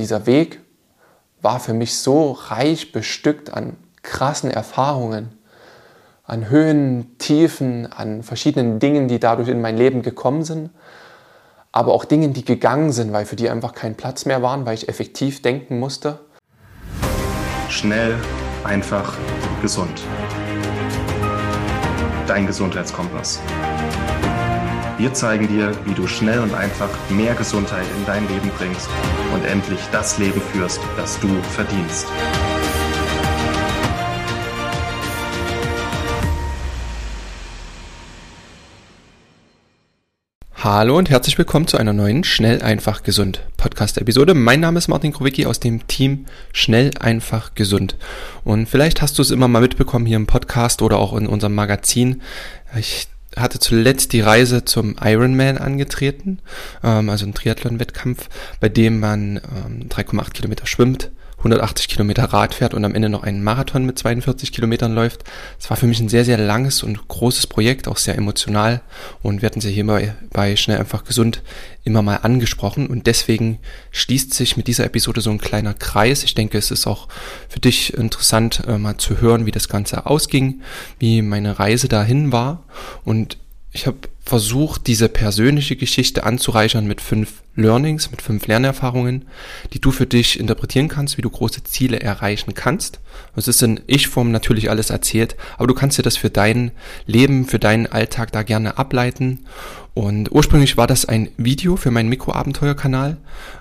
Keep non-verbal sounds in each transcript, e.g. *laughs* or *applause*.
dieser Weg war für mich so reich bestückt an krassen Erfahrungen, an Höhen, Tiefen, an verschiedenen Dingen, die dadurch in mein Leben gekommen sind, aber auch Dingen, die gegangen sind, weil für die einfach kein Platz mehr waren, weil ich effektiv denken musste. Schnell, einfach, gesund. Dein Gesundheitskompass. Wir zeigen dir, wie du schnell und einfach mehr Gesundheit in dein Leben bringst und endlich das Leben führst, das du verdienst. Hallo und herzlich willkommen zu einer neuen Schnell, einfach, gesund Podcast-Episode. Mein Name ist Martin Krowicki aus dem Team Schnell, einfach, gesund. Und vielleicht hast du es immer mal mitbekommen hier im Podcast oder auch in unserem Magazin. Ich hatte zuletzt die Reise zum Ironman angetreten, ähm, also ein Triathlon-Wettkampf, bei dem man ähm, 3,8 Kilometer schwimmt, 180 Kilometer Rad fährt und am Ende noch einen Marathon mit 42 Kilometern läuft. Es war für mich ein sehr, sehr langes und großes Projekt, auch sehr emotional. Und wir hatten sie hier bei, bei Schnell einfach gesund immer mal angesprochen. Und deswegen schließt sich mit dieser Episode so ein kleiner Kreis. Ich denke, es ist auch für dich interessant, äh, mal zu hören, wie das Ganze ausging, wie meine Reise dahin war. Und ich habe versucht, diese persönliche Geschichte anzureichern mit fünf Learnings, mit fünf Lernerfahrungen, die du für dich interpretieren kannst, wie du große Ziele erreichen kannst. Es ist in Ich-Form natürlich alles erzählt, aber du kannst dir das für dein Leben, für deinen Alltag da gerne ableiten. Und ursprünglich war das ein Video für meinen Mikroabenteuer-Kanal.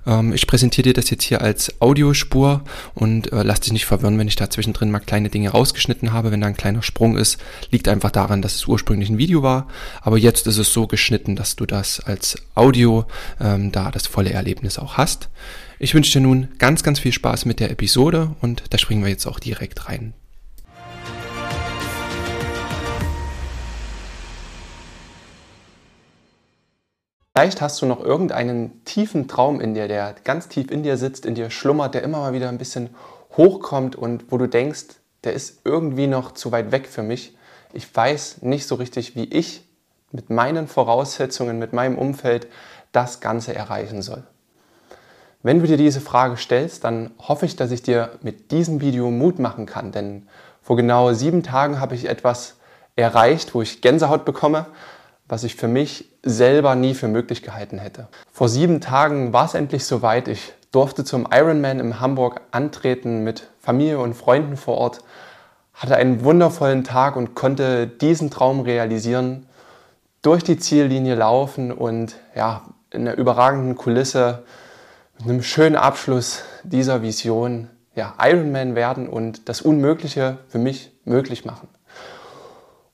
Ähm, ich präsentiere dir das jetzt hier als Audiospur und äh, lass dich nicht verwirren, wenn ich da zwischendrin mal kleine Dinge rausgeschnitten habe. Wenn da ein kleiner Sprung ist, liegt einfach daran, dass es ursprünglich ein Video war. Aber jetzt ist es so geschnitten, dass du das als Audio ähm, da das volle Erlebnis auch hast. Ich wünsche dir nun ganz, ganz viel Spaß mit der Episode und da springen wir jetzt auch direkt rein. Vielleicht hast du noch irgendeinen tiefen Traum in dir, der ganz tief in dir sitzt, in dir schlummert, der immer mal wieder ein bisschen hochkommt und wo du denkst, der ist irgendwie noch zu weit weg für mich. Ich weiß nicht so richtig, wie ich mit meinen Voraussetzungen, mit meinem Umfeld das Ganze erreichen soll. Wenn du dir diese Frage stellst, dann hoffe ich, dass ich dir mit diesem Video Mut machen kann, denn vor genau sieben Tagen habe ich etwas erreicht, wo ich Gänsehaut bekomme, was ich für mich selber nie für möglich gehalten hätte. Vor sieben Tagen war es endlich soweit. Ich durfte zum Ironman in Hamburg antreten mit Familie und Freunden vor Ort, hatte einen wundervollen Tag und konnte diesen Traum realisieren, durch die Ziellinie laufen und ja, in einer überragenden Kulisse mit einem schönen Abschluss dieser Vision ja, Ironman werden und das Unmögliche für mich möglich machen.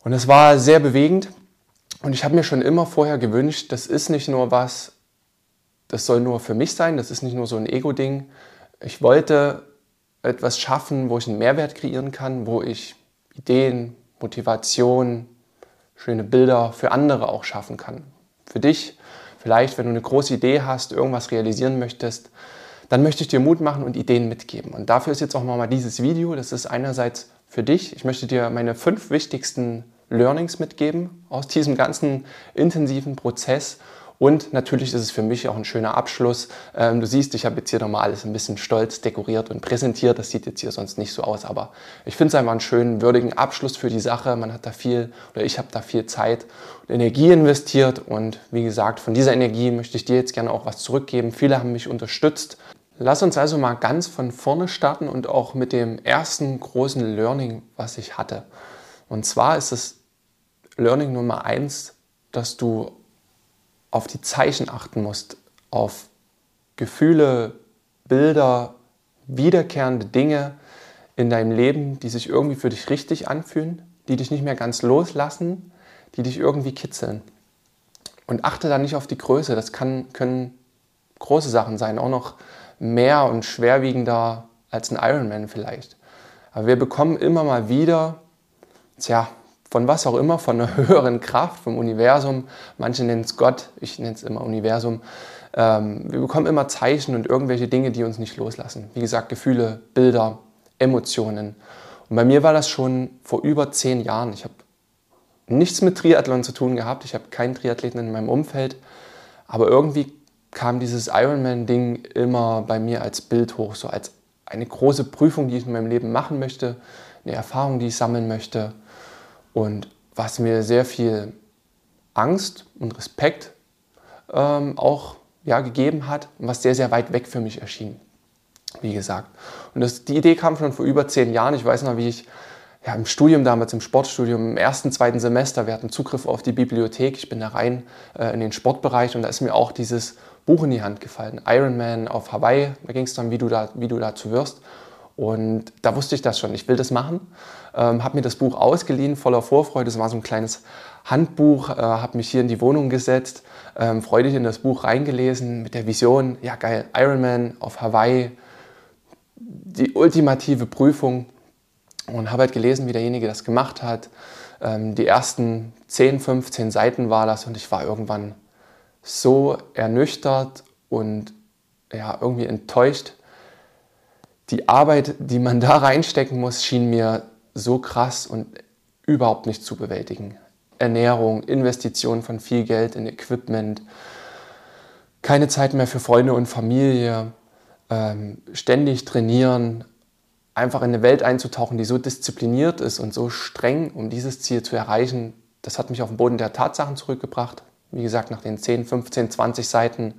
Und es war sehr bewegend und ich habe mir schon immer vorher gewünscht, das ist nicht nur was, das soll nur für mich sein, das ist nicht nur so ein Ego-Ding. Ich wollte etwas schaffen, wo ich einen Mehrwert kreieren kann, wo ich Ideen, Motivation, schöne Bilder für andere auch schaffen kann. Für dich, vielleicht, wenn du eine große Idee hast, irgendwas realisieren möchtest, dann möchte ich dir Mut machen und Ideen mitgeben. Und dafür ist jetzt auch mal dieses Video. Das ist einerseits für dich. Ich möchte dir meine fünf wichtigsten Learnings mitgeben aus diesem ganzen intensiven Prozess und natürlich ist es für mich auch ein schöner Abschluss. Ähm, du siehst, ich habe jetzt hier nochmal alles ein bisschen stolz dekoriert und präsentiert. Das sieht jetzt hier sonst nicht so aus, aber ich finde es einfach einen schönen, würdigen Abschluss für die Sache. Man hat da viel, oder ich habe da viel Zeit und Energie investiert. Und wie gesagt, von dieser Energie möchte ich dir jetzt gerne auch was zurückgeben. Viele haben mich unterstützt. Lass uns also mal ganz von vorne starten und auch mit dem ersten großen Learning, was ich hatte. Und zwar ist es Learning Nummer eins, dass du auf die Zeichen achten musst, auf Gefühle, Bilder, wiederkehrende Dinge in deinem Leben, die sich irgendwie für dich richtig anfühlen, die dich nicht mehr ganz loslassen, die dich irgendwie kitzeln. Und achte da nicht auf die Größe, das kann, können große Sachen sein, auch noch mehr und schwerwiegender als ein Ironman vielleicht. Aber wir bekommen immer mal wieder, tja, von was auch immer, von einer *laughs* höheren Kraft, vom Universum. Manche nennen es Gott, ich nenne es immer Universum. Ähm, wir bekommen immer Zeichen und irgendwelche Dinge, die uns nicht loslassen. Wie gesagt, Gefühle, Bilder, Emotionen. Und bei mir war das schon vor über zehn Jahren. Ich habe nichts mit Triathlon zu tun gehabt. Ich habe keinen Triathleten in meinem Umfeld. Aber irgendwie kam dieses Ironman-Ding immer bei mir als Bild hoch, so als eine große Prüfung, die ich in meinem Leben machen möchte, eine Erfahrung, die ich sammeln möchte und was mir sehr viel Angst und Respekt ähm, auch ja, gegeben hat und was sehr, sehr weit weg für mich erschien, wie gesagt. Und das, die Idee kam schon vor über zehn Jahren. Ich weiß noch, wie ich ja, im Studium damals, im Sportstudium, im ersten, zweiten Semester, wir hatten Zugriff auf die Bibliothek. Ich bin da rein äh, in den Sportbereich und da ist mir auch dieses Buch in die Hand gefallen. Iron Man auf Hawaii, da ging es dann, wie du, da, wie du dazu wirst. Und da wusste ich das schon, ich will das machen. Ähm, habe mir das Buch ausgeliehen, voller Vorfreude. Es war so ein kleines Handbuch, äh, habe mich hier in die Wohnung gesetzt, ähm, freudig in das Buch reingelesen mit der Vision, ja geil, Iron Man auf Hawaii, die ultimative Prüfung. Und habe halt gelesen, wie derjenige das gemacht hat. Ähm, die ersten 10, 15 Seiten war das und ich war irgendwann so ernüchtert und ja, irgendwie enttäuscht. Die Arbeit, die man da reinstecken muss, schien mir so krass und überhaupt nicht zu bewältigen. Ernährung, Investition von viel Geld in Equipment, keine Zeit mehr für Freunde und Familie, ähm, ständig trainieren, einfach in eine Welt einzutauchen, die so diszipliniert ist und so streng, um dieses Ziel zu erreichen, das hat mich auf den Boden der Tatsachen zurückgebracht. Wie gesagt, nach den 10, 15, 20 Seiten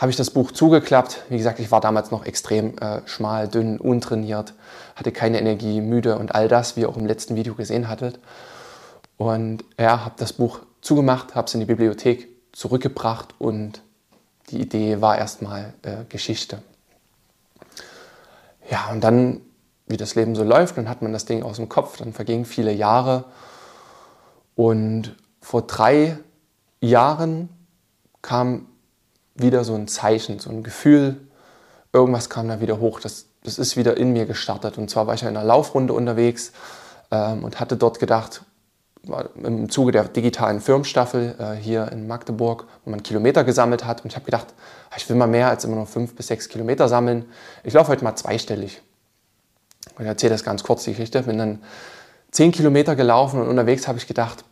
habe ich das Buch zugeklappt. Wie gesagt, ich war damals noch extrem äh, schmal, dünn, untrainiert, hatte keine Energie, müde und all das, wie ihr auch im letzten Video gesehen hattet. Und ja, habe das Buch zugemacht, habe es in die Bibliothek zurückgebracht und die Idee war erstmal äh, Geschichte. Ja, und dann, wie das Leben so läuft, dann hat man das Ding aus dem Kopf, dann vergingen viele Jahre. Und vor drei Jahren kam wieder so ein Zeichen, so ein Gefühl, irgendwas kam da wieder hoch. Das, das ist wieder in mir gestartet. Und zwar war ich ja in einer Laufrunde unterwegs ähm, und hatte dort gedacht, im Zuge der digitalen Firmenstaffel äh, hier in Magdeburg, wo man Kilometer gesammelt hat. Und ich habe gedacht, ah, ich will mal mehr als immer nur fünf bis sechs Kilometer sammeln. Ich laufe heute mal zweistellig. Und ich erzähle das ganz kurz, die Geschichte. Bin dann zehn Kilometer gelaufen und unterwegs habe ich gedacht,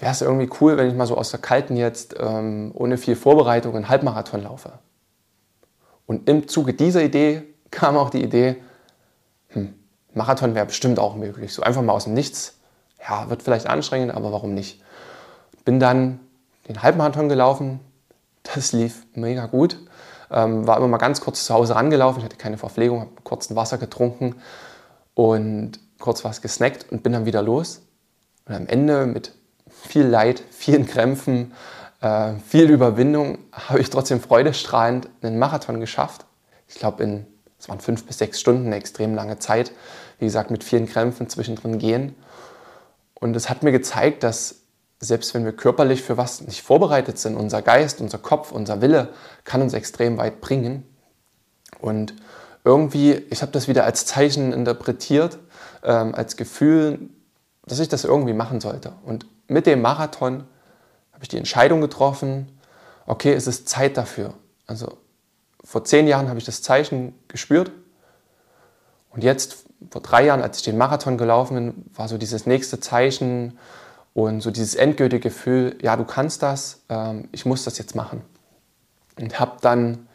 wäre es irgendwie cool, wenn ich mal so aus der Kalten jetzt ähm, ohne viel Vorbereitung einen Halbmarathon laufe. Und im Zuge dieser Idee *laughs* kam auch die Idee, hm, Marathon wäre bestimmt auch möglich. So einfach mal aus dem Nichts. Ja, wird vielleicht anstrengend, aber warum nicht? Bin dann den Halbmarathon gelaufen. Das lief mega gut. Ähm, war immer mal ganz kurz zu Hause rangelaufen. Ich hatte keine Verpflegung, habe kurz ein Wasser getrunken und kurz was gesnackt und bin dann wieder los. Und am Ende mit viel Leid, vielen Krämpfen, äh, viel Überwindung, habe ich trotzdem freudestrahlend einen Marathon geschafft. Ich glaube, es waren fünf bis sechs Stunden, eine extrem lange Zeit. Wie gesagt, mit vielen Krämpfen zwischendrin gehen. Und es hat mir gezeigt, dass selbst wenn wir körperlich für was nicht vorbereitet sind, unser Geist, unser Kopf, unser Wille kann uns extrem weit bringen. Und irgendwie, ich habe das wieder als Zeichen interpretiert, ähm, als Gefühl, dass ich das irgendwie machen sollte. Und mit dem Marathon habe ich die Entscheidung getroffen, okay, es ist Zeit dafür. Also vor zehn Jahren habe ich das Zeichen gespürt und jetzt vor drei Jahren, als ich den Marathon gelaufen bin, war so dieses nächste Zeichen und so dieses endgültige Gefühl, ja, du kannst das, ähm, ich muss das jetzt machen. Und habe dann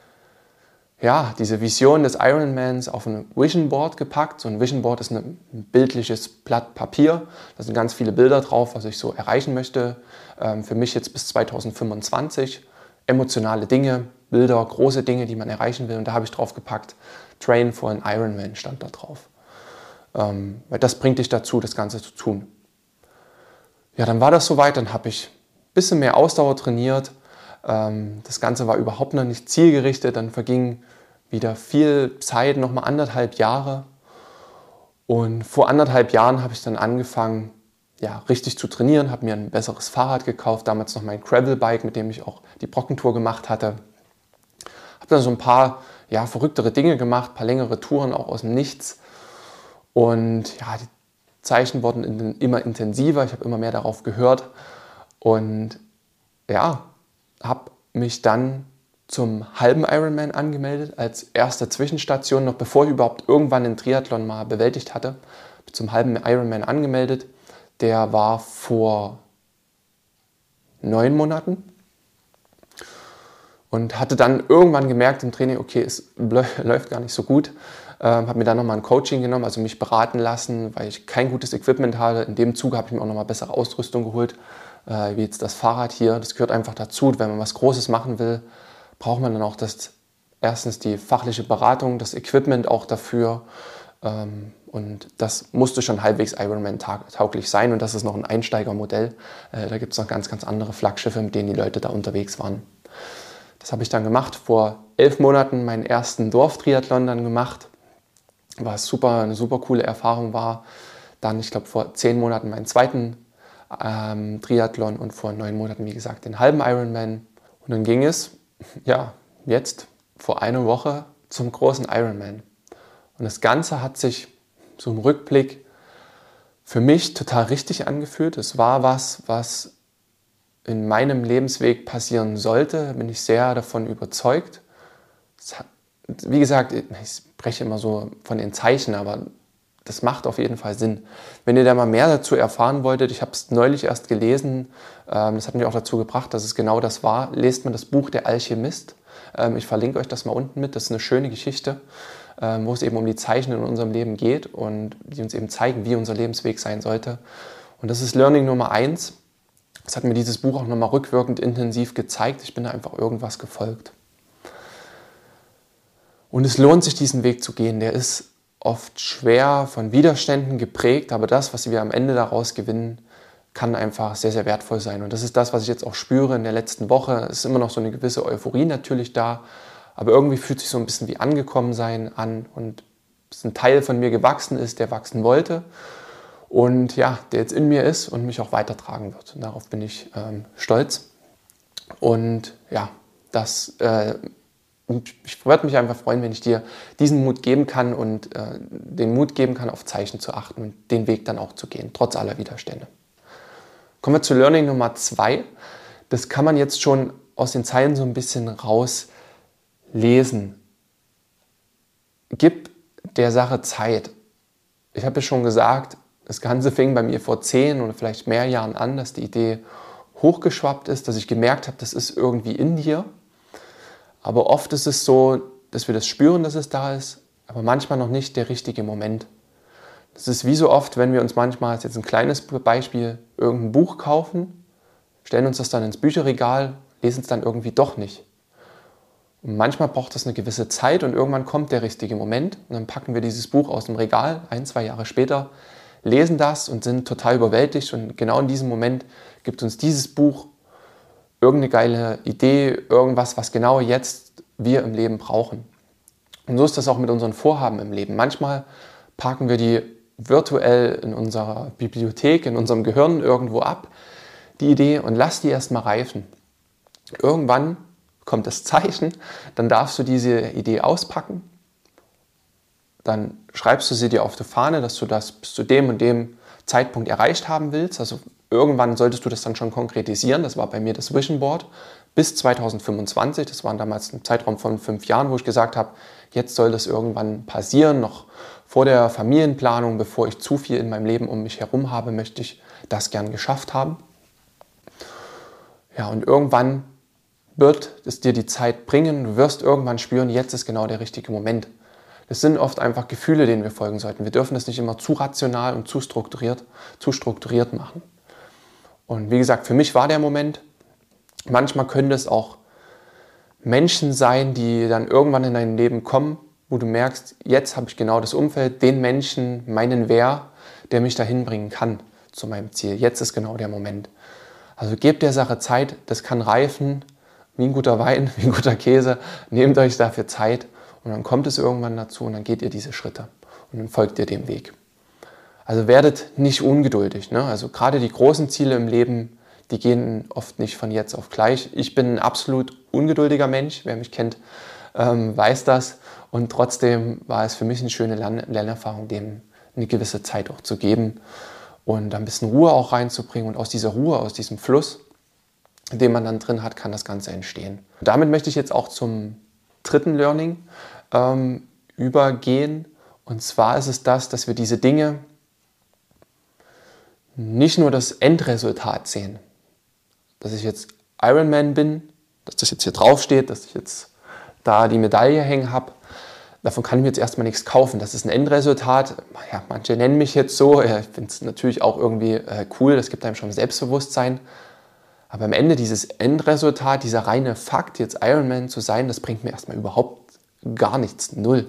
ja, diese Vision des Ironmans auf ein Vision Board gepackt. So ein Vision Board ist ein bildliches Blatt Papier. Da sind ganz viele Bilder drauf, was ich so erreichen möchte. Ähm, für mich jetzt bis 2025. Emotionale Dinge, Bilder, große Dinge, die man erreichen will. Und da habe ich drauf gepackt, Train for an Ironman stand da drauf. Ähm, weil das bringt dich dazu, das Ganze zu tun. Ja, dann war das soweit. Dann habe ich ein bisschen mehr Ausdauer trainiert das Ganze war überhaupt noch nicht zielgerichtet. Dann verging wieder viel Zeit, nochmal anderthalb Jahre. Und vor anderthalb Jahren habe ich dann angefangen, ja, richtig zu trainieren, habe mir ein besseres Fahrrad gekauft, damals noch mein Gravelbike, mit dem ich auch die Brockentour gemacht hatte. Habe dann so ein paar ja, verrücktere Dinge gemacht, ein paar längere Touren auch aus dem Nichts. Und ja, die Zeichen wurden immer intensiver, ich habe immer mehr darauf gehört. Und ja, habe mich dann zum halben Ironman angemeldet, als erste Zwischenstation, noch bevor ich überhaupt irgendwann den Triathlon mal bewältigt hatte. Zum halben Ironman angemeldet. Der war vor neun Monaten. und hatte dann irgendwann gemerkt im Training, okay, es *laughs* läuft gar nicht so gut. Ähm, habe mir dann nochmal ein Coaching genommen, also mich beraten lassen, weil ich kein gutes Equipment hatte. In dem Zuge habe ich mir auch nochmal bessere Ausrüstung geholt, äh, wie jetzt das Fahrrad hier. Das gehört einfach dazu. Wenn man was Großes machen will, braucht man dann auch das, erstens die fachliche Beratung, das Equipment auch dafür. Ähm, und das musste schon halbwegs Ironman-tauglich sein. Und das ist noch ein Einsteigermodell. Äh, da gibt es noch ganz, ganz andere Flaggschiffe, mit denen die Leute da unterwegs waren. Das habe ich dann gemacht. Vor elf Monaten meinen ersten Dorftriathlon dann gemacht was super, eine super coole Erfahrung war. Dann, ich glaube, vor zehn Monaten meinen zweiten ähm, Triathlon und vor neun Monaten, wie gesagt, den halben Ironman. Und dann ging es, *laughs* ja, jetzt vor einer Woche zum großen Ironman. Und das Ganze hat sich so im Rückblick für mich total richtig angefühlt. Es war was, was in meinem Lebensweg passieren sollte, bin ich sehr davon überzeugt. Hat, wie gesagt, ich spreche immer so von den Zeichen, aber das macht auf jeden Fall Sinn. Wenn ihr da mal mehr dazu erfahren wolltet, ich habe es neulich erst gelesen, ähm, das hat mich auch dazu gebracht, dass es genau das war, lest mal das Buch Der Alchemist. Ähm, ich verlinke euch das mal unten mit, das ist eine schöne Geschichte, ähm, wo es eben um die Zeichen in unserem Leben geht und die uns eben zeigen, wie unser Lebensweg sein sollte. Und das ist Learning Nummer eins. Das hat mir dieses Buch auch nochmal rückwirkend intensiv gezeigt. Ich bin da einfach irgendwas gefolgt. Und es lohnt sich, diesen Weg zu gehen. Der ist oft schwer von Widerständen geprägt, aber das, was wir am Ende daraus gewinnen, kann einfach sehr, sehr wertvoll sein. Und das ist das, was ich jetzt auch spüre in der letzten Woche. Es ist immer noch so eine gewisse Euphorie natürlich da, aber irgendwie fühlt sich so ein bisschen wie angekommen sein an und es ist ein Teil von mir gewachsen ist, der wachsen wollte und ja, der jetzt in mir ist und mich auch weitertragen wird. Und darauf bin ich ähm, stolz. Und ja, das äh, und ich würde mich einfach freuen, wenn ich dir diesen Mut geben kann und äh, den Mut geben kann, auf Zeichen zu achten und den Weg dann auch zu gehen, trotz aller Widerstände. Kommen wir zu Learning Nummer zwei. Das kann man jetzt schon aus den Zeilen so ein bisschen rauslesen. Gib der Sache Zeit. Ich habe ja schon gesagt, das Ganze fing bei mir vor zehn oder vielleicht mehr Jahren an, dass die Idee hochgeschwappt ist, dass ich gemerkt habe, das ist irgendwie in dir aber oft ist es so, dass wir das spüren, dass es da ist, aber manchmal noch nicht der richtige Moment. Das ist wie so oft, wenn wir uns manchmal, jetzt ein kleines Beispiel, irgendein Buch kaufen, stellen uns das dann ins Bücherregal, lesen es dann irgendwie doch nicht. Und manchmal braucht das eine gewisse Zeit und irgendwann kommt der richtige Moment und dann packen wir dieses Buch aus dem Regal, ein, zwei Jahre später, lesen das und sind total überwältigt und genau in diesem Moment gibt uns dieses Buch irgendeine geile Idee, irgendwas, was genau jetzt wir im Leben brauchen. Und so ist das auch mit unseren Vorhaben im Leben. Manchmal parken wir die virtuell in unserer Bibliothek, in unserem Gehirn irgendwo ab, die Idee, und lass die erstmal reifen. Irgendwann kommt das Zeichen, dann darfst du diese Idee auspacken, dann schreibst du sie dir auf die Fahne, dass du das bis zu dem und dem Zeitpunkt erreicht haben willst. Also irgendwann solltest du das dann schon konkretisieren. Das war bei mir das Vision Board bis 2025. Das war damals ein Zeitraum von fünf Jahren, wo ich gesagt habe, jetzt soll das irgendwann passieren. Noch vor der Familienplanung, bevor ich zu viel in meinem Leben um mich herum habe, möchte ich das gern geschafft haben. Ja, und irgendwann wird es dir die Zeit bringen. Du wirst irgendwann spüren, jetzt ist genau der richtige Moment. Das sind oft einfach Gefühle, denen wir folgen sollten. Wir dürfen das nicht immer zu rational und zu strukturiert, zu strukturiert machen. Und wie gesagt, für mich war der Moment. Manchmal können es auch Menschen sein, die dann irgendwann in dein Leben kommen, wo du merkst, jetzt habe ich genau das Umfeld, den Menschen, meinen Wer, der mich dahin bringen kann zu meinem Ziel. Jetzt ist genau der Moment. Also gebt der Sache Zeit, das kann reifen, wie ein guter Wein, *laughs* wie ein guter Käse. Nehmt euch dafür Zeit und dann kommt es irgendwann dazu und dann geht ihr diese Schritte und dann folgt ihr dem Weg. Also werdet nicht ungeduldig. Ne? Also gerade die großen Ziele im Leben, die gehen oft nicht von jetzt auf gleich. Ich bin ein absolut ungeduldiger Mensch. Wer mich kennt, ähm, weiß das. Und trotzdem war es für mich eine schöne Lern Lernerfahrung, dem eine gewisse Zeit auch zu geben und ein bisschen Ruhe auch reinzubringen. Und aus dieser Ruhe, aus diesem Fluss, den man dann drin hat, kann das Ganze entstehen. Und damit möchte ich jetzt auch zum dritten Learning ähm, übergehen. Und zwar ist es das, dass wir diese Dinge, nicht nur das Endresultat sehen, dass ich jetzt Ironman bin, dass das jetzt hier draufsteht, dass ich jetzt da die Medaille hängen habe. Davon kann ich mir jetzt erstmal nichts kaufen. Das ist ein Endresultat. Ja, manche nennen mich jetzt so. Ich finde es natürlich auch irgendwie äh, cool. Das gibt einem schon Selbstbewusstsein. Aber am Ende dieses Endresultat, dieser reine Fakt, jetzt Ironman zu sein, das bringt mir erstmal überhaupt gar nichts. Null.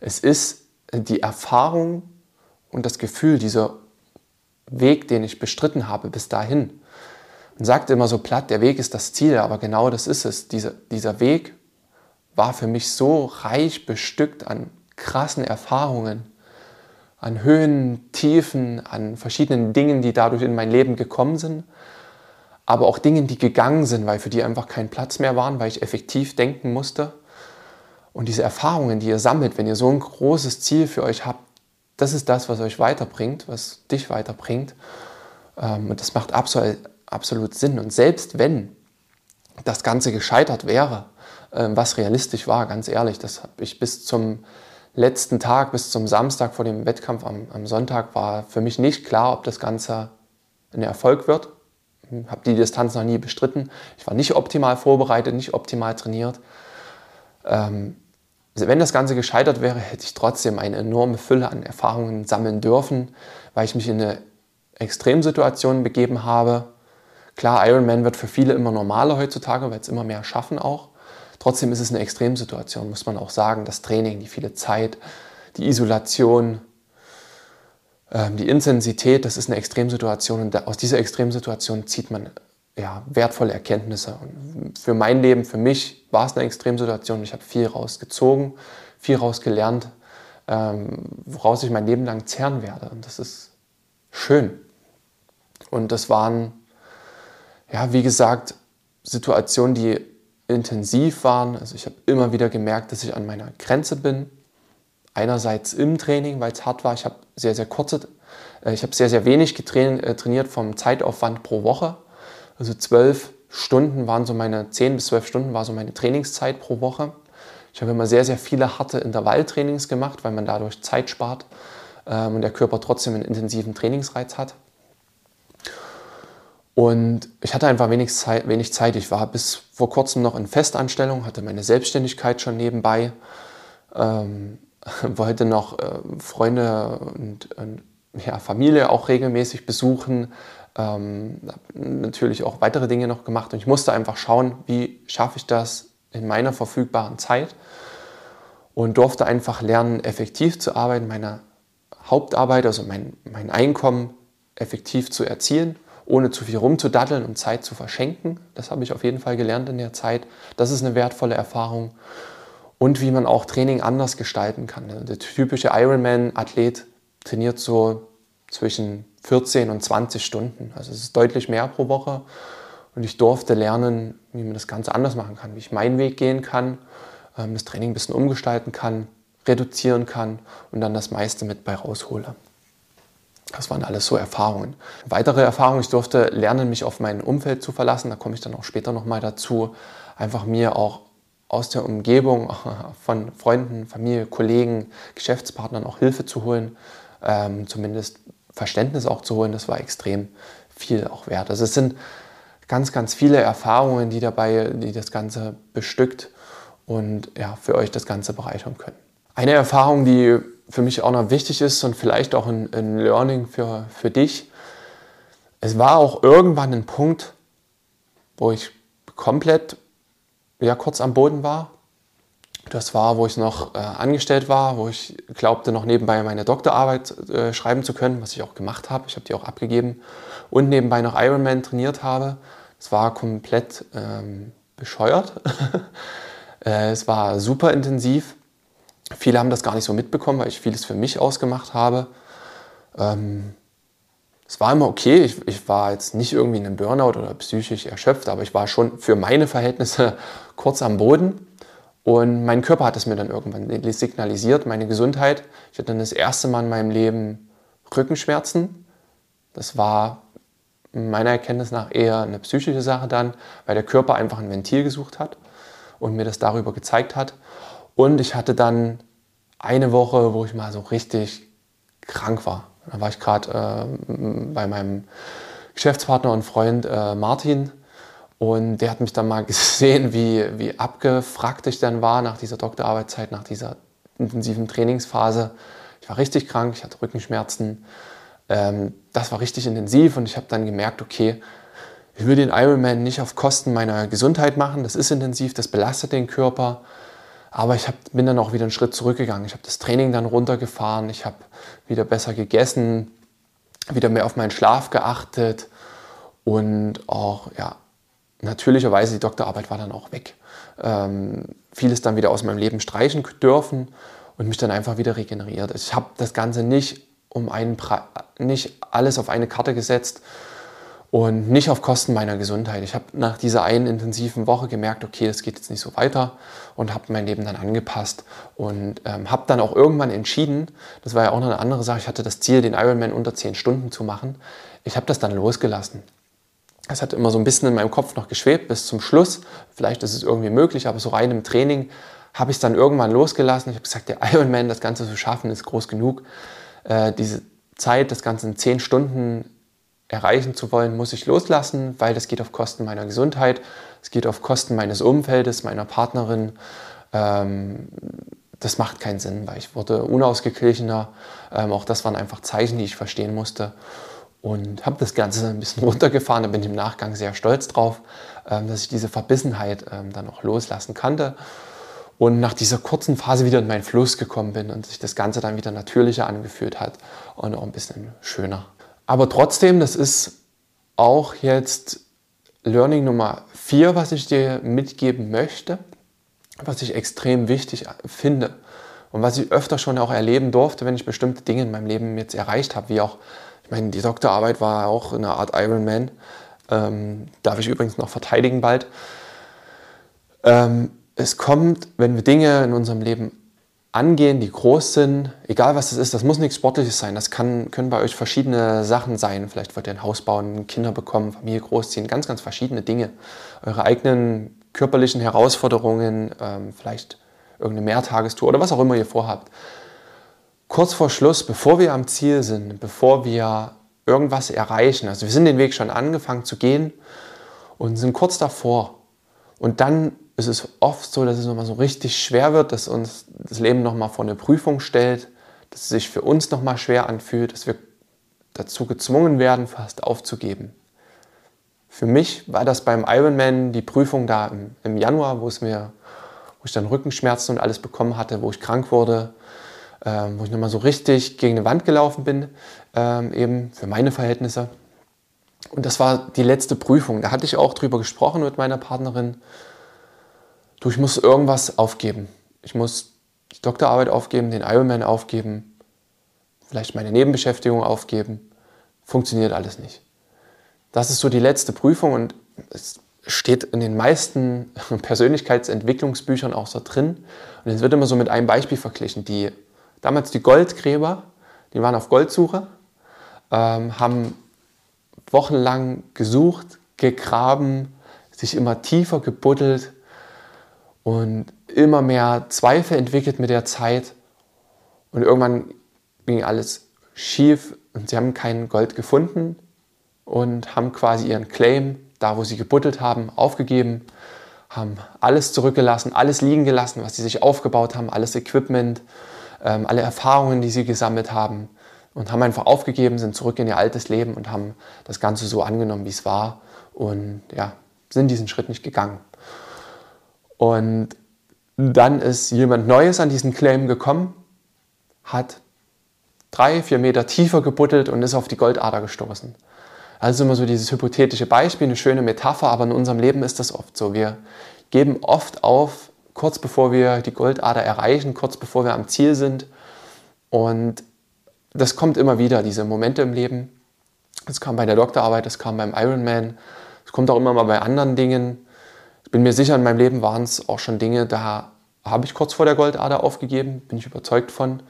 Es ist die Erfahrung und das Gefühl, dieser Weg, den ich bestritten habe bis dahin. Man sagt immer so platt, der Weg ist das Ziel, aber genau das ist es. Dieser, dieser Weg war für mich so reich bestückt an krassen Erfahrungen, an Höhen, Tiefen, an verschiedenen Dingen, die dadurch in mein Leben gekommen sind, aber auch Dingen, die gegangen sind, weil für die einfach kein Platz mehr waren, weil ich effektiv denken musste. Und diese Erfahrungen, die ihr sammelt, wenn ihr so ein großes Ziel für euch habt, das ist das, was euch weiterbringt, was dich weiterbringt. Ähm, und das macht absolut, Sinn. Und selbst wenn das Ganze gescheitert wäre, ähm, was realistisch war, ganz ehrlich, das habe ich bis zum letzten Tag, bis zum Samstag vor dem Wettkampf am, am Sonntag, war für mich nicht klar, ob das Ganze ein Erfolg wird. Ich habe die Distanz noch nie bestritten. Ich war nicht optimal vorbereitet, nicht optimal trainiert. Ähm, wenn das Ganze gescheitert wäre, hätte ich trotzdem eine enorme Fülle an Erfahrungen sammeln dürfen, weil ich mich in eine Extremsituation begeben habe. Klar, Ironman wird für viele immer normaler heutzutage, weil es immer mehr schaffen auch. Trotzdem ist es eine Extremsituation, muss man auch sagen. Das Training, die viele Zeit, die Isolation, ähm, die Intensität, das ist eine Extremsituation und aus dieser Extremsituation zieht man ja, wertvolle Erkenntnisse. Und für mein Leben, für mich war es eine Extremsituation. Ich habe viel rausgezogen, viel rausgelernt, ähm, woraus ich mein Leben lang zehren werde. Und das ist schön. Und das waren, ja, wie gesagt, Situationen, die intensiv waren. Also ich habe immer wieder gemerkt, dass ich an meiner Grenze bin. Einerseits im Training, weil es hart war. Ich habe sehr, sehr kurze, äh, ich habe sehr, sehr wenig getrainiert, äh, trainiert vom Zeitaufwand pro Woche. Also zwölf Stunden waren so meine, zehn bis zwölf Stunden war so meine Trainingszeit pro Woche. Ich habe immer sehr, sehr viele harte Intervalltrainings gemacht, weil man dadurch Zeit spart ähm, und der Körper trotzdem einen intensiven Trainingsreiz hat. Und ich hatte einfach wenig Zeit, wenig Zeit. Ich war bis vor kurzem noch in Festanstellung, hatte meine Selbstständigkeit schon nebenbei, ähm, *laughs* wollte noch äh, Freunde und, und ja, Familie auch regelmäßig besuchen, ähm, natürlich auch weitere Dinge noch gemacht und ich musste einfach schauen, wie schaffe ich das in meiner verfügbaren Zeit und durfte einfach lernen, effektiv zu arbeiten, meine Hauptarbeit, also mein, mein Einkommen effektiv zu erzielen, ohne zu viel rumzudatteln und Zeit zu verschenken. Das habe ich auf jeden Fall gelernt in der Zeit. Das ist eine wertvolle Erfahrung. Und wie man auch Training anders gestalten kann. Der typische Ironman-Athlet trainiert so zwischen 14 und 20 Stunden. Also es ist deutlich mehr pro Woche. Und ich durfte lernen, wie man das Ganze anders machen kann, wie ich meinen Weg gehen kann, ähm, das Training ein bisschen umgestalten kann, reduzieren kann und dann das meiste mit bei raushole. Das waren alles so Erfahrungen. Weitere Erfahrungen, ich durfte lernen, mich auf mein Umfeld zu verlassen. Da komme ich dann auch später nochmal dazu. Einfach mir auch aus der Umgebung *laughs* von Freunden, Familie, Kollegen, Geschäftspartnern auch Hilfe zu holen. Ähm, zumindest Verständnis auch zu holen, das war extrem viel auch wert. Also es sind ganz, ganz viele Erfahrungen, die dabei, die das Ganze bestückt und ja, für euch das Ganze bereichern können. Eine Erfahrung, die für mich auch noch wichtig ist und vielleicht auch ein, ein Learning für, für dich, es war auch irgendwann ein Punkt, wo ich komplett ja, kurz am Boden war, das war, wo ich noch äh, angestellt war, wo ich glaubte, noch nebenbei meine Doktorarbeit äh, schreiben zu können, was ich auch gemacht habe. Ich habe die auch abgegeben und nebenbei noch Ironman trainiert habe. Es war komplett ähm, bescheuert. *laughs* äh, es war super intensiv. Viele haben das gar nicht so mitbekommen, weil ich vieles für mich ausgemacht habe. Ähm, es war immer okay. Ich, ich, war jetzt nicht irgendwie in einem Burnout oder psychisch erschöpft, aber ich war schon für meine Verhältnisse *laughs* kurz am Boden. Und mein Körper hat es mir dann irgendwann signalisiert, meine Gesundheit. Ich hatte dann das erste Mal in meinem Leben Rückenschmerzen. Das war meiner Erkenntnis nach eher eine psychische Sache dann, weil der Körper einfach ein Ventil gesucht hat und mir das darüber gezeigt hat. Und ich hatte dann eine Woche, wo ich mal so richtig krank war. Da war ich gerade äh, bei meinem Geschäftspartner und Freund äh, Martin Und der hat mich dann mal *laughs* gesehen, wie, wie abgefragt ich dann war nach dieser Doktorarbeitszeit, nach dieser intensiven Trainingsphase. Ich war richtig krank, ich hatte Rückenschmerzen. Ähm, das war richtig intensiv und ich habe dann gemerkt, okay, ich will den Ironman nicht auf Kosten meiner Gesundheit machen. Das ist intensiv, das belastet den Körper. Aber ich hab, bin dann auch wieder einen Schritt zurückgegangen. Ich habe das Training dann runtergefahren. Ich habe wieder besser gegessen, wieder mehr auf meinen Schlaf geachtet und auch, ja, natürlicherweise die Doktorarbeit war dann auch weg. Ähm, vieles dann wieder aus meinem Leben streichen dürfen und mich dann einfach wieder regeneriert. Ich habe das Ganze nicht um einen Pre nicht alles auf eine Karte gesetzt und nicht auf Kosten meiner Gesundheit. Ich habe nach dieser einen intensiven Woche gemerkt, okay, das geht jetzt nicht so weiter und habe mein Leben dann angepasst und ähm, habe dann auch irgendwann entschieden, das war ja auch noch eine andere Sache, ich hatte das Ziel, den Ironman unter 10 Stunden zu machen. Ich habe das dann losgelassen. Es hat immer so ein bisschen in meinem Kopf noch geschwebt bis zum Schluss. Vielleicht ist es irgendwie möglich, aber so rein im Training habe ich es dann irgendwann losgelassen. Ich habe gesagt, der Ironman, das Ganze zu schaffen, ist groß genug. Äh, diese Zeit, das Ganze in zehn Stunden erreichen zu wollen, muss ich loslassen, weil das geht auf Kosten meiner Gesundheit, es geht auf Kosten meines Umfeldes, meiner Partnerin. Ähm, das macht keinen Sinn, weil ich wurde unausgeglichener. Ähm, auch das waren einfach Zeichen, die ich verstehen musste. Und habe das Ganze ein bisschen *laughs* runtergefahren. Da bin im Nachgang sehr stolz drauf, ähm, dass ich diese Verbissenheit ähm, dann auch loslassen konnte und nach dieser kurzen Phase wieder in meinen Fluss gekommen bin und sich das Ganze dann wieder natürlicher angefühlt hat und auch ein bisschen schöner. Aber trotzdem, das ist auch jetzt Learning Nummer 4, was ich dir mitgeben möchte, was ich extrem wichtig finde und was ich öfter schon auch erleben durfte, wenn ich bestimmte Dinge in meinem Leben jetzt erreicht habe, wie auch, meine, die Doktorarbeit war auch eine Art Ironman, ähm, darf ich übrigens noch verteidigen bald. Ähm, es kommt, wenn wir Dinge in unserem Leben angehen, die groß sind, egal was es ist, das muss nichts Sportliches sein, das kann, können bei euch verschiedene Sachen sein. Vielleicht wollt ihr ein Haus bauen, Kinder bekommen, Familie großziehen, ganz, ganz verschiedene Dinge. Eure eigenen körperlichen Herausforderungen, ähm, vielleicht irgendeine Mehrtagestour oder was auch immer ihr vorhabt. Kurz vor Schluss, bevor wir am Ziel sind, bevor wir irgendwas erreichen, also wir sind den Weg schon angefangen zu gehen und sind kurz davor. Und dann ist es oft so, dass es nochmal so richtig schwer wird, dass uns das Leben nochmal vor eine Prüfung stellt, dass es sich für uns nochmal schwer anfühlt, dass wir dazu gezwungen werden, fast aufzugeben. Für mich war das beim Ironman die Prüfung da im, Januar, wo es mir, wo ich dann Rückenschmerzen und alles bekommen hatte, wo ich krank wurde, ähm, wo ich nochmal so richtig gegen eine Wand gelaufen bin, ähm, eben für meine Verhältnisse. Und das war die letzte Prüfung. Da hatte ich auch drüber gesprochen mit meiner Partnerin du, ich muss irgendwas aufgeben. Ich muss die Doktorarbeit aufgeben, den Ironman aufgeben, vielleicht meine Nebenbeschäftigung aufgeben. Funktioniert alles nicht. Das ist so die letzte Prüfung und es steht in den meisten *laughs* Persönlichkeitsentwicklungsbüchern auch so drin. Und es wird immer so mit einem Beispiel verglichen. Die, damals die Goldgräber, die waren auf Goldsuche, ähm, haben wochenlang gesucht, gegraben, sich immer tiefer gebuddelt, und immer mehr Zweifel entwickelt mit der Zeit. Und irgendwann ging alles schief und sie haben kein Gold gefunden und haben quasi ihren Claim, da wo sie gebuddelt haben, aufgegeben, haben alles zurückgelassen, alles liegen gelassen, was sie sich aufgebaut haben, alles Equipment, ähm, alle Erfahrungen, die sie gesammelt haben und haben einfach aufgegeben, sind zurück in ihr altes Leben und haben das Ganze so angenommen, wie es war und ja, sind diesen Schritt nicht gegangen. Und dann ist jemand Neues an diesen Claim gekommen, hat drei, vier Meter tiefer gebuddelt und ist auf die Goldader gestoßen. Also immer so dieses hypothetische Beispiel, eine schöne Metapher, aber in unserem Leben ist das oft so. Wir geben oft auf, kurz bevor wir die Goldader erreichen, kurz bevor wir am Ziel sind. Und das kommt immer wieder, diese Momente im Leben. Das kam bei der Doktorarbeit, das kam beim Ironman, es kommt auch immer mal bei anderen Dingen bin mir sicher, in meinem Leben waren es auch schon Dinge, da habe ich kurz vor der Goldader aufgegeben, bin ich überzeugt von.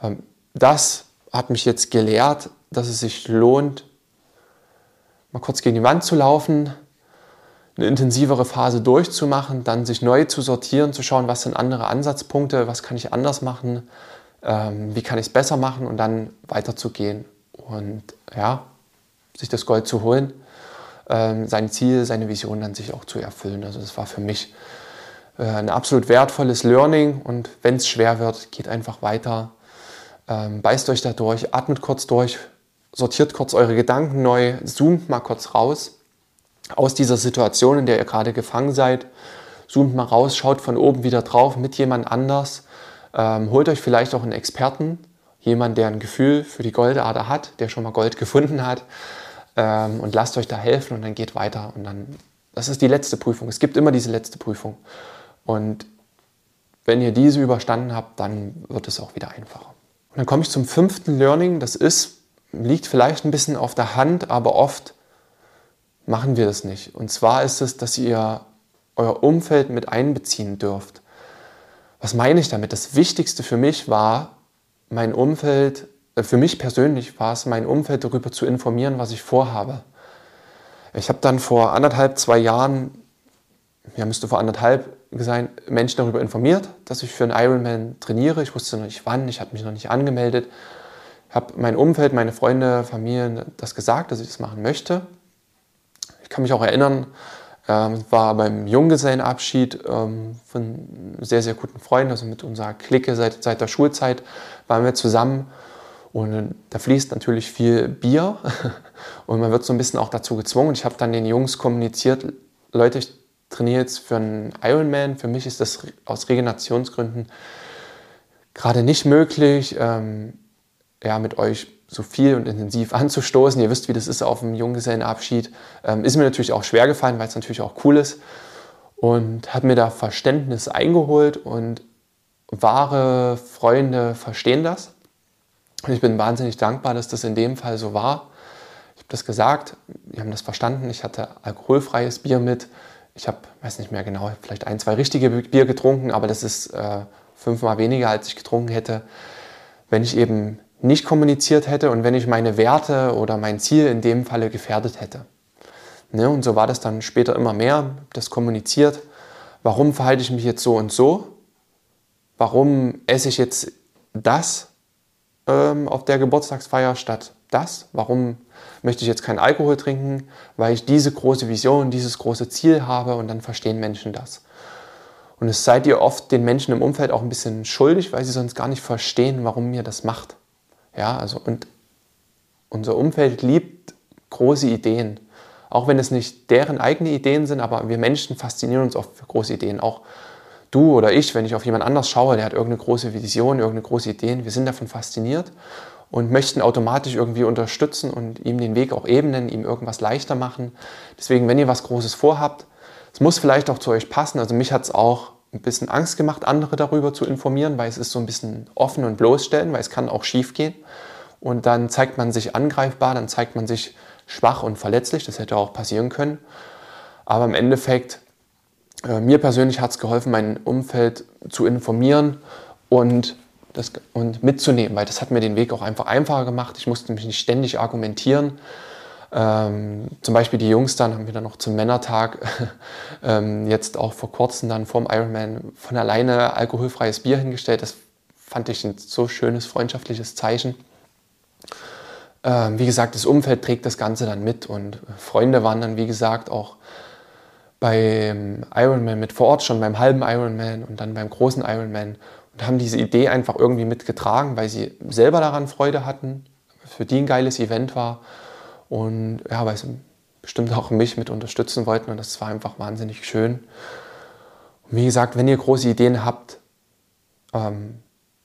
Ähm, das hat mich jetzt gelehrt, dass es sich lohnt, mal kurz gegen die Wand zu laufen, eine intensivere Phase durchzumachen, dann sich neu zu sortieren, zu schauen, was sind andere Ansatzpunkte, was kann ich anders machen, ähm, wie kann ich es besser machen und dann weiterzugehen und ja, sich das Gold zu holen. ähm, sein Ziel, seine Vision dann sich auch zu erfüllen. Also das war für mich äh, ein absolut wertvolles Learning und wenn es schwer wird, geht einfach weiter, ähm, beißt euch da durch, atmet kurz durch, sortiert kurz eure Gedanken neu, zoomt mal kurz raus aus dieser Situation, in der ihr gerade gefangen seid. Zoomt mal raus, schaut von oben wieder drauf mit jemand anders. Ähm, holt euch vielleicht auch einen Experten, jemand, der ein Gefühl für die Goldader hat, der schon mal Gold gefunden hat. Ähm, und lasst euch da helfen und dann geht weiter. Und dann, das ist die letzte Prüfung. Es gibt immer diese letzte Prüfung. Und wenn ihr diese überstanden habt, dann wird es auch wieder einfacher. Und dann komme ich zum fünften Learning. Das ist, liegt vielleicht ein bisschen auf der Hand, aber oft machen wir das nicht. Und zwar ist es, dass ihr euer Umfeld mit einbeziehen dürft. Was meine ich damit? Das Wichtigste für mich war, mein Umfeld, äh, für mich persönlich war es, mein Umfeld darüber zu informieren, was ich vorhabe. Ich habe dann vor anderthalb, zwei Jahren, ja, müsste vor anderthalb sein, Menschen darüber informiert, dass ich für einen Ironman trainiere. Ich wusste noch nicht wann, ich hatte mich noch nicht angemeldet. Ich habe mein Umfeld, meine Freunde, Familien das gesagt, dass ich das machen möchte. Ich kann mich auch erinnern, ähm, war beim Junggesellenabschied ähm, von sehr, sehr guten Freund, also mit unserer Clique seit, seit der Schulzeit, waren wir zusammen. Und da fließt natürlich viel Bier *laughs* und man wird so ein bisschen auch dazu gezwungen. Ich habe dann den Jungs kommuniziert, Leute, ich trainiere jetzt für einen Ironman. Für mich ist das aus Regenerationsgründen gerade nicht möglich, ähm, ja, mit euch so viel und intensiv *laughs* anzustoßen. Ihr wisst, wie das ist auf dem Junggesellenabschied. Ähm, ist mir natürlich auch schwer gefallen, weil es natürlich auch cool ist. Und habe mir da Verständnis eingeholt und wahre Freunde verstehen das. Und ich bin wahnsinnig dankbar, dass das in dem Fall so war. Ich habe das gesagt, die haben das verstanden. Ich hatte alkoholfreies Bier mit. Ich habe, weiß nicht mehr genau, vielleicht ein, zwei richtige Bier getrunken, aber das ist äh, fünfmal weniger, als ich getrunken hätte, wenn ich eben nicht kommuniziert hätte und wenn ich meine Werte oder mein Ziel in dem Falle gefährdet hätte. Ne, und so war das dann später immer mehr, das kommuniziert. Warum verhalte ich mich jetzt so und so? Warum esse ich jetzt das ähm, auf der Geburtstagsfeier statt das? Warum möchte ich jetzt keinen Alkohol trinken? Weil ich diese große Vision, dieses große Ziel habe und dann verstehen Menschen das. Und es seid ihr oft den Menschen im Umfeld auch ein bisschen schuldig, weil sie sonst gar nicht verstehen, warum ihr das macht. Ja, also und unser Umfeld liebt große Ideen. Auch wenn es nicht deren eigene Ideen sind, aber wir Menschen faszinieren uns oft für große Ideen. Auch du oder ich, wenn ich auf jemand anders schaue, der hat irgendeine große Vision, irgendeine große Ideen, wir sind davon fasziniert und möchten automatisch irgendwie unterstützen und ihm den Weg auch ebnen, ihm irgendwas leichter machen. Deswegen, wenn ihr was Großes vorhabt, es muss vielleicht auch zu euch passen. Also mich hat es auch ein bisschen Angst gemacht, andere darüber zu informieren, weil es ist so ein bisschen offen und bloßstellen, weil es kann auch schief gehen. Und dann zeigt man sich angreifbar, dann zeigt man sich schwach und verletzlich. Das hätte auch passieren können. Aber im Endeffekt, äh, mir persönlich hat es geholfen, mein Umfeld zu informieren und, das, und mitzunehmen, weil das hat mir den Weg auch einfach einfacher gemacht. Ich musste mich nicht ständig argumentieren. Ähm, zum Beispiel die Jungs dann haben wir dann noch zum Männertag *laughs* ähm, jetzt auch vor kurzem dann vorm Ironman von alleine alkoholfreies Bier hingestellt. Das fand ich ein so schönes freundschaftliches Zeichen. Ähm, wie gesagt, das Umfeld trägt das Ganze dann mit und Freunde waren dann, wie gesagt, auch beim Ironman mit vor Ort, schon beim halben Ironman und dann beim großen Ironman und haben diese Idee einfach irgendwie mitgetragen, weil sie selber daran Freude hatten, für die ein geiles Event war und ja, weil sie bestimmt auch mich mit unterstützen wollten und das war einfach wahnsinnig schön. Und wie gesagt, wenn ihr große Ideen habt, ähm,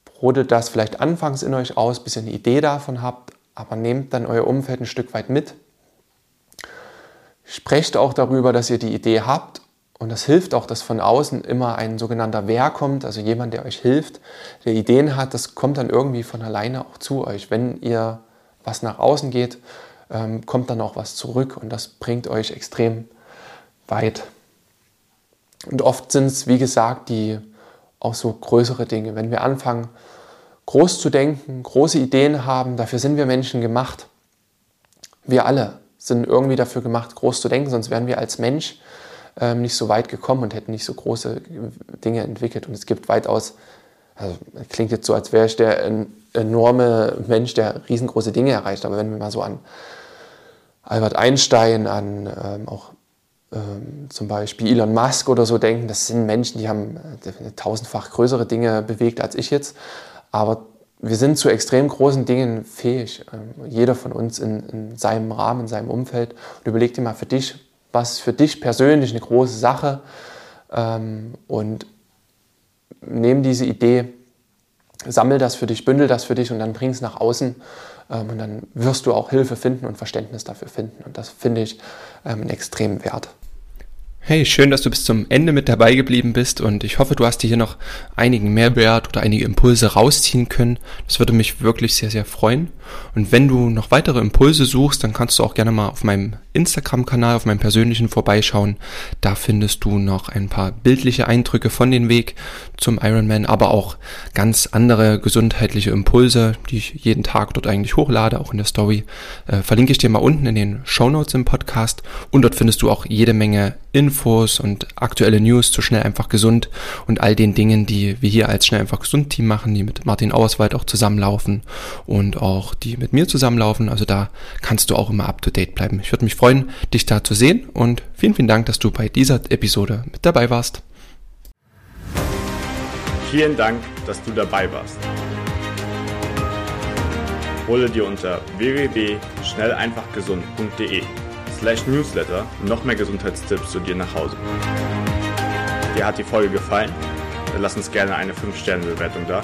brodelt das vielleicht anfangs in euch aus, bis ihr eine Idee davon habt, aber nehmt dann euer Umfeld ein Stück weit mit. Sprecht auch darüber, dass ihr die Idee habt und das hilft auch, dass von außen immer ein sogenannter Wer kommt, also jemand, der euch hilft, der Ideen hat, das kommt dann irgendwie von alleine auch zu euch. Wenn ihr was nach außen geht, ähm, kommt dann auch was zurück und das bringt euch extrem weit. Und oft sind es, wie gesagt, die auch so größere Dinge. Wenn wir anfangen, groß zu denken, große Ideen haben, dafür sind wir Menschen gemacht. Wir alle sind irgendwie dafür gemacht, groß zu denken, sonst wären wir als Mensch ähm, nicht so weit gekommen und hätten nicht so große Dinge entwickelt. Und es gibt weitaus, also klingt jetzt so, als wäre ich der enorme Mensch, der riesengroße Dinge erreicht, aber wenn wir mal so an Albert Einstein, an ähm, auch ähm, zum Beispiel Elon Musk oder so denken. Das sind Menschen, die haben äh, tausendfach größere Dinge bewegt als ich jetzt. Aber wir sind zu extrem großen Dingen fähig. Ähm, jeder von uns in, in, seinem Rahmen, in seinem Umfeld. Und überleg dir mal für dich, was ist für dich persönlich eine große Sache ähm, und nimm diese Idee, sammel das für dich, bündel das für dich und dann bring es nach außen ähm, und dann wirst du auch Hilfe finden und Verständnis dafür finden. Und das finde ich ähm, einen extremen Wert. Hey, schön, dass du bis zum Ende mit dabei geblieben bist und ich hoffe, du hast dir hier noch einigen Mehrwert oder einige Impulse rausziehen können. Das würde mich wirklich sehr, sehr freuen. Und wenn du noch weitere Impulse suchst, dann kannst du auch gerne mal auf meinem Instagram-Kanal, auf meinem persönlichen vorbeischauen. Da findest du noch ein paar bildliche Eindrücke von den Weg zum Ironman, aber auch ganz andere gesundheitliche Impulse, die ich jeden Tag dort eigentlich hochlade, auch in der Story. Äh, verlinke ich dir mal unten in den Show Notes im Podcast und dort findest du auch jede Menge Infos und aktuelle News zu Schnell einfach gesund und all den Dingen, die wir hier als Schnell einfach gesund Team machen, die mit Martin Auerswald auch zusammenlaufen und auch die mit mir zusammenlaufen. Also da kannst du auch immer up to date bleiben. Ich würde mich freuen, dich da zu sehen und vielen, vielen Dank, dass du bei dieser Episode mit dabei warst. Vielen Dank, dass du dabei warst. Hole dir unter www.schnelleinfachgesund.de slash newsletter noch mehr Gesundheitstipps zu dir nach Hause. Dir hat die Folge gefallen? Dann lass uns gerne eine 5-Sterne-Bewertung da